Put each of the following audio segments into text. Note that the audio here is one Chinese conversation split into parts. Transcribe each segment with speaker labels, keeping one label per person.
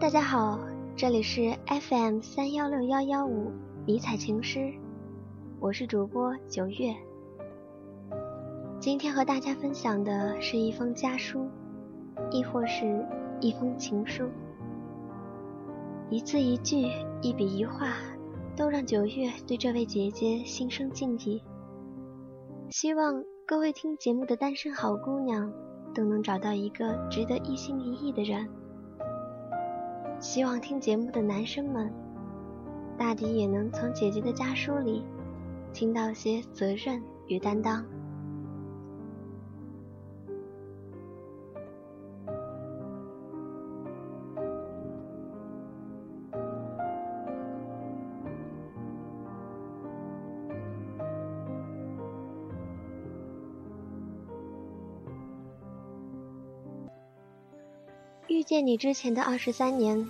Speaker 1: 大家好，这里是 FM 三幺六幺幺五迷彩情诗，我是主播九月。今天和大家分享的是一封家书，亦或是一封情书，一字一句，一笔一画，都让九月对这位姐姐心生敬意。希望各位听节目的单身好姑娘都能找到一个值得一心一意的人。希望听节目的男生们，大抵也能从姐姐的家书里听到些责任与担当。遇见你之前的二十三年，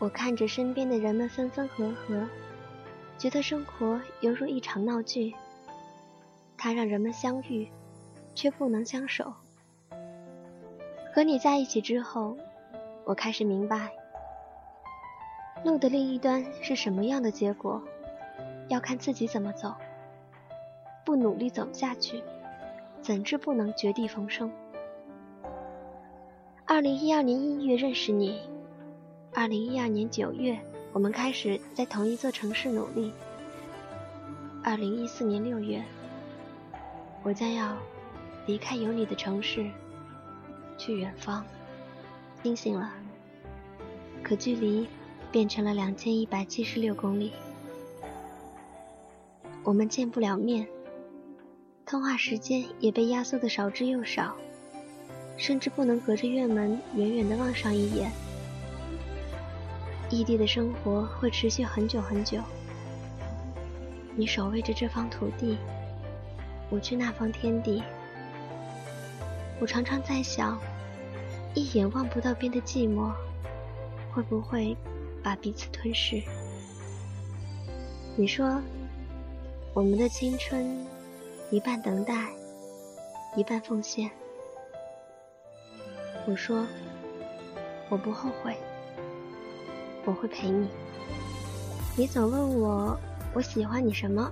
Speaker 1: 我看着身边的人们分分合合，觉得生活犹如一场闹剧。它让人们相遇，却不能相守。和你在一起之后，我开始明白，路的另一端是什么样的结果，要看自己怎么走。不努力走下去，怎知不能绝地逢生？二零一二年一月认识你，二零一二年九月，我们开始在同一座城市努力。二零一四年六月，我将要离开有你的城市，去远方。星星了，可距离变成了两千一百七十六公里，我们见不了面，通话时间也被压缩的少之又少。甚至不能隔着院门远远地望上一眼。异地的生活会持续很久很久。你守卫着这方土地，我去那方天地。我常常在想，一眼望不到边的寂寞，会不会把彼此吞噬？你说，我们的青春，一半等待，一半奉献。我说，我不后悔，我会陪你。你总问我我喜欢你什么，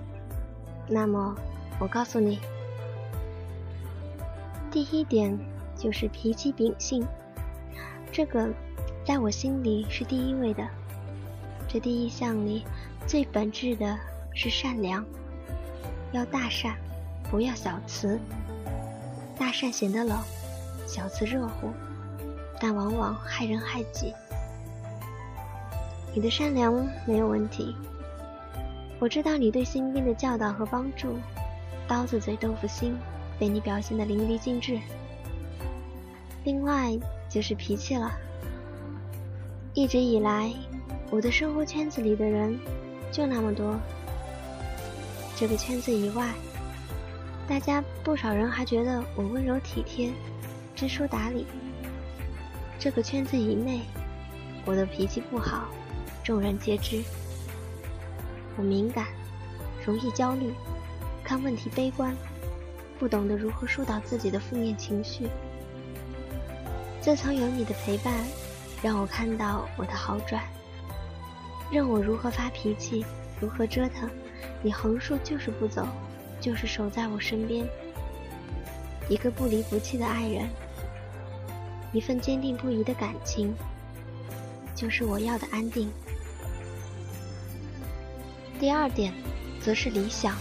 Speaker 1: 那么我告诉你，第一点就是脾气秉性，这个在我心里是第一位的。这第一项里最本质的是善良，要大善，不要小慈。大善显得冷，小慈热乎。但往往害人害己。你的善良没有问题，我知道你对新兵的教导和帮助，刀子嘴豆腐心被你表现的淋漓尽致。另外就是脾气了。一直以来，我的生活圈子里的人就那么多。这个圈子以外，大家不少人还觉得我温柔体贴，知书达理。这个圈子以内，我的脾气不好，众人皆知。我敏感，容易焦虑，看问题悲观，不懂得如何疏导自己的负面情绪。自从有你的陪伴，让我看到我的好转。任我如何发脾气，如何折腾，你横竖就是不走，就是守在我身边，一个不离不弃的爱人。一份坚定不移的感情，就是我要的安定。第二点，则是理想。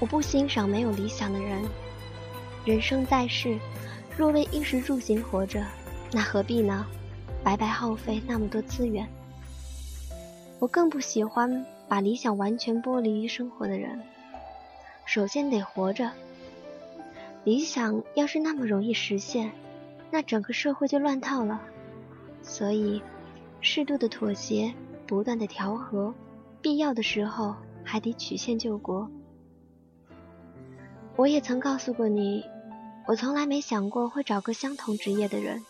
Speaker 1: 我不欣赏没有理想的人。人生在世，若为衣食住行活着，那何必呢？白白耗费那么多资源。我更不喜欢把理想完全剥离于生活的人。首先得活着。理想要是那么容易实现，那整个社会就乱套了，所以适度的妥协，不断的调和，必要的时候还得曲线救国。我也曾告诉过你，我从来没想过会找个相同职业的人，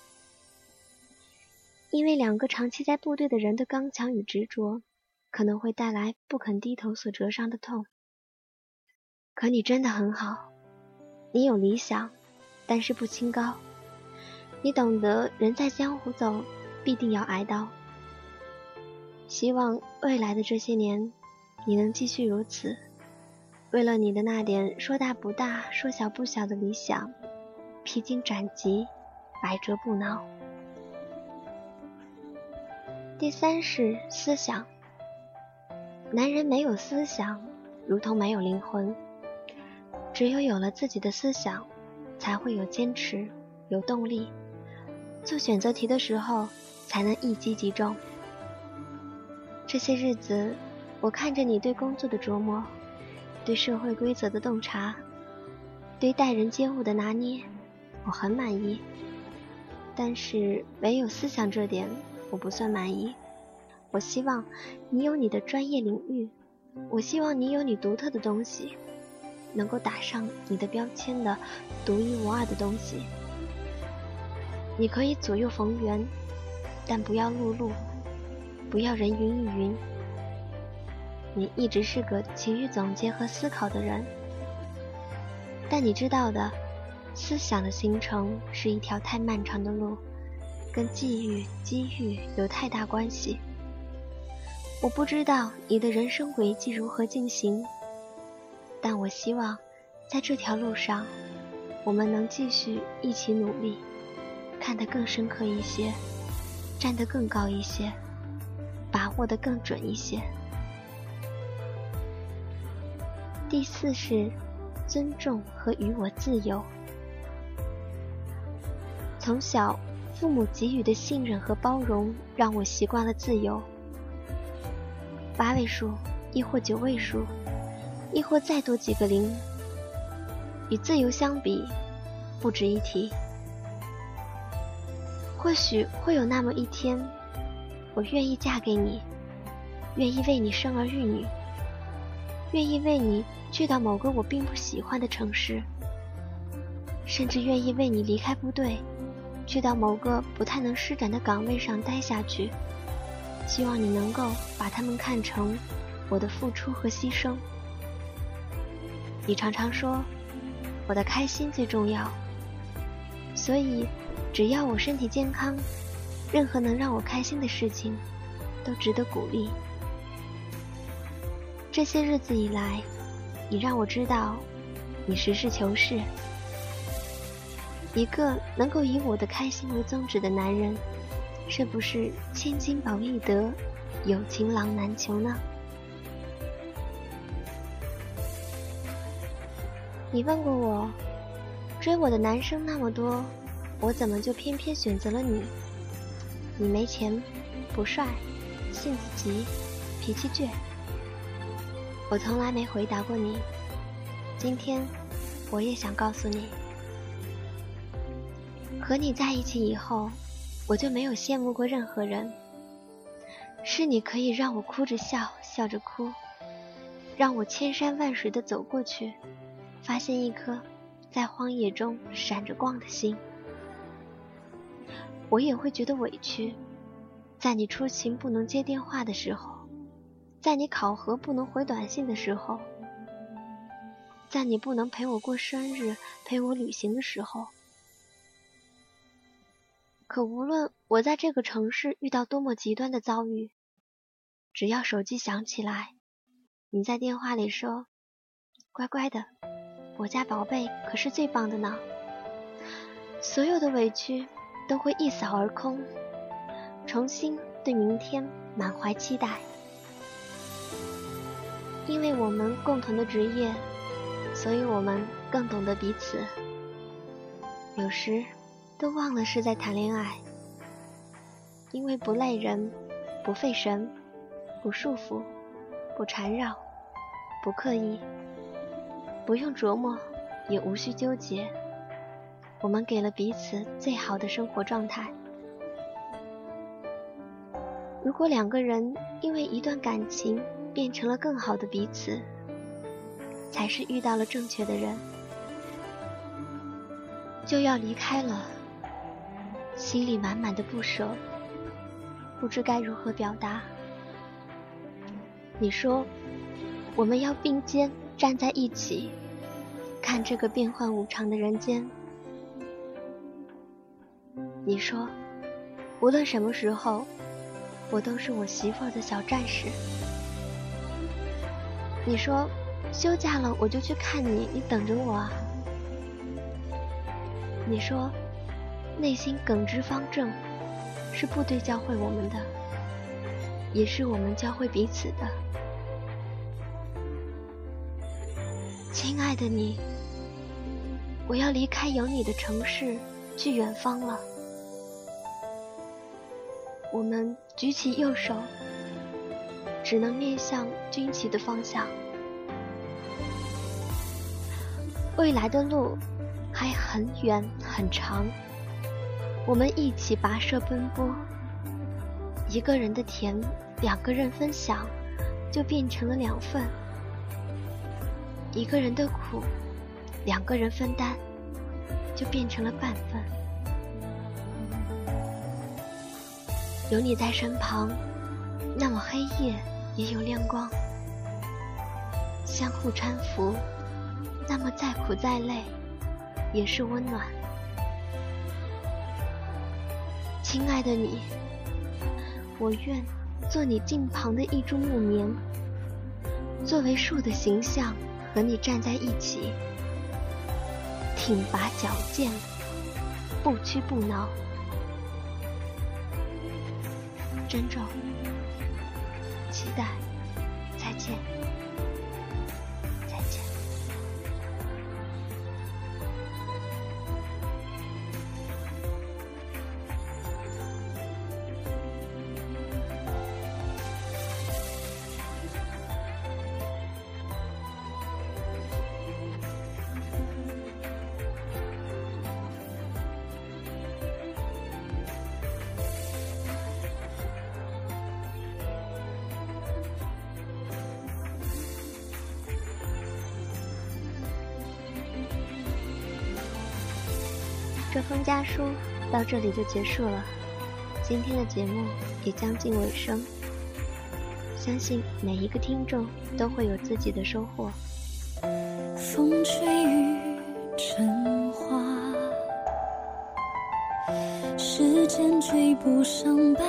Speaker 1: 因为两个长期在部队的人的刚强与执着，可能会带来不肯低头所折伤的痛。可你真的很好，你有理想，但是不清高。你懂得人在江湖走，必定要挨刀。希望未来的这些年，你能继续如此，为了你的那点说大不大、说小不小的理想，披荆斩棘，百折不挠。第三是思想，男人没有思想，如同没有灵魂。只有有了自己的思想，才会有坚持，有动力。做选择题的时候，才能一击即中。这些日子，我看着你对工作的琢磨，对社会规则的洞察，对待人接物的拿捏，我很满意。但是唯有思想这点，我不算满意。我希望你有你的专业领域，我希望你有你独特的东西，能够打上你的标签的独一无二的东西。你可以左右逢源，但不要碌碌，不要人云亦云。你一直是个勤于总结和思考的人，但你知道的，思想的形成是一条太漫长的路，跟际遇、机遇有太大关系。我不知道你的人生轨迹如何进行，但我希望在这条路上，我们能继续一起努力。看得更深刻一些，站得更高一些，把握得更准一些。第四是尊重和与我自由。从小，父母给予的信任和包容，让我习惯了自由。八位数，亦或九位数，亦或再多几个零，与自由相比，不值一提。或许会有那么一天，我愿意嫁给你，愿意为你生儿育女，愿意为你去到某个我并不喜欢的城市，甚至愿意为你离开部队，去到某个不太能施展的岗位上待下去。希望你能够把他们看成我的付出和牺牲。你常常说我的开心最重要，所以。只要我身体健康，任何能让我开心的事情都值得鼓励。这些日子以来，你让我知道，你实事求是。一个能够以我的开心为宗旨的男人，是不是千金宝易得，有情郎难求呢？你问过我，追我的男生那么多。我怎么就偏偏选择了你？你没钱，不帅，性子急，脾气倔。我从来没回答过你。今天，我也想告诉你，和你在一起以后，我就没有羡慕过任何人。是你可以让我哭着笑，笑着哭，让我千山万水的走过去，发现一颗在荒野中闪着光的心。我也会觉得委屈，在你出勤不能接电话的时候，在你考核不能回短信的时候，在你不能陪我过生日、陪我旅行的时候。可无论我在这个城市遇到多么极端的遭遇，只要手机响起来，你在电话里说：“乖乖的，我家宝贝可是最棒的呢。”所有的委屈。都会一扫而空，重新对明天满怀期待。因为我们共同的职业，所以我们更懂得彼此。有时都忘了是在谈恋爱，因为不累人，不费神，不束缚，不缠绕，不刻意，不用琢磨，也无需纠结。我们给了彼此最好的生活状态。如果两个人因为一段感情变成了更好的彼此，才是遇到了正确的人。就要离开了，心里满满的不舍，不知该如何表达。你说，我们要并肩站在一起，看这个变幻无常的人间。你说，无论什么时候，我都是我媳妇儿的小战士。你说休假了我就去看你，你等着我啊。你说内心耿直方正，是部队教会我们的，也是我们教会彼此的。亲爱的你，我要离开有你的城市，去远方了。我们举起右手，只能面向军旗的方向。未来的路还很远很长，我们一起跋涉奔波。一个人的甜，两个人分享，就变成了两份；一个人的苦，两个人分担，就变成了半份。有你在身旁，那么黑夜也有亮光；相互搀扶，那么再苦再累也是温暖。亲爱的你，我愿做你近旁的一株木棉，作为树的形象和你站在一起，挺拔矫健，不屈不挠。珍重，期待，再见。这封家书到这里就结束了，今天的节目也将近尾声。相信每一个听众都会有自己的收获。
Speaker 2: 风吹雨成花，时间追不上白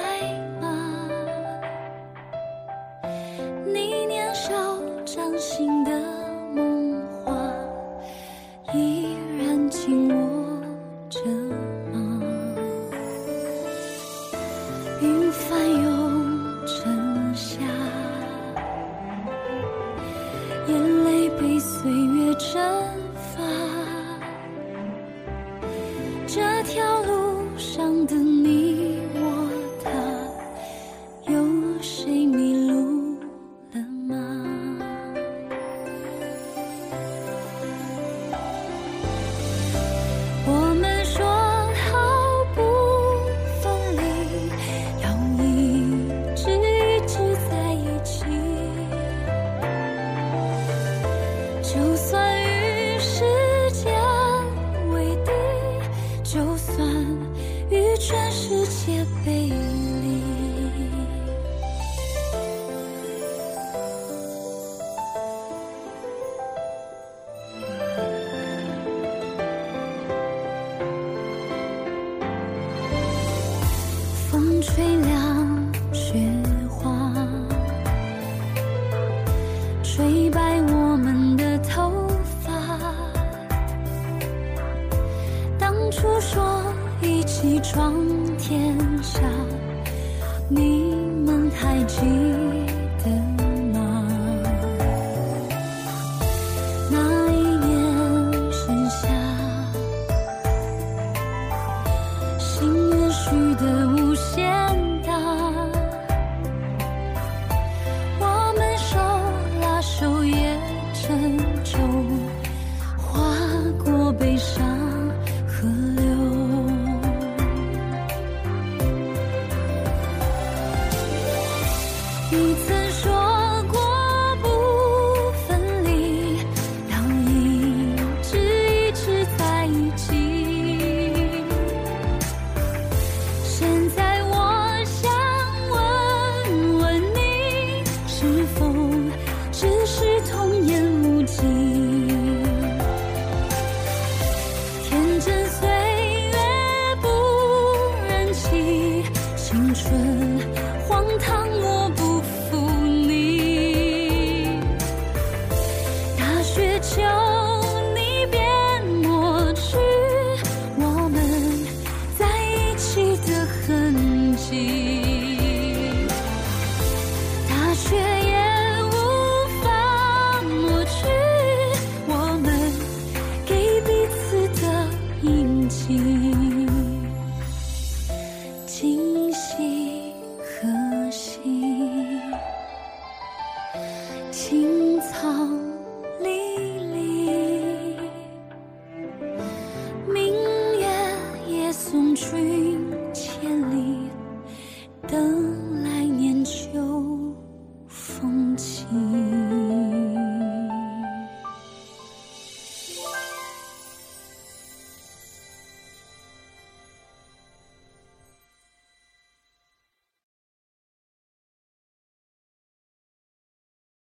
Speaker 2: 听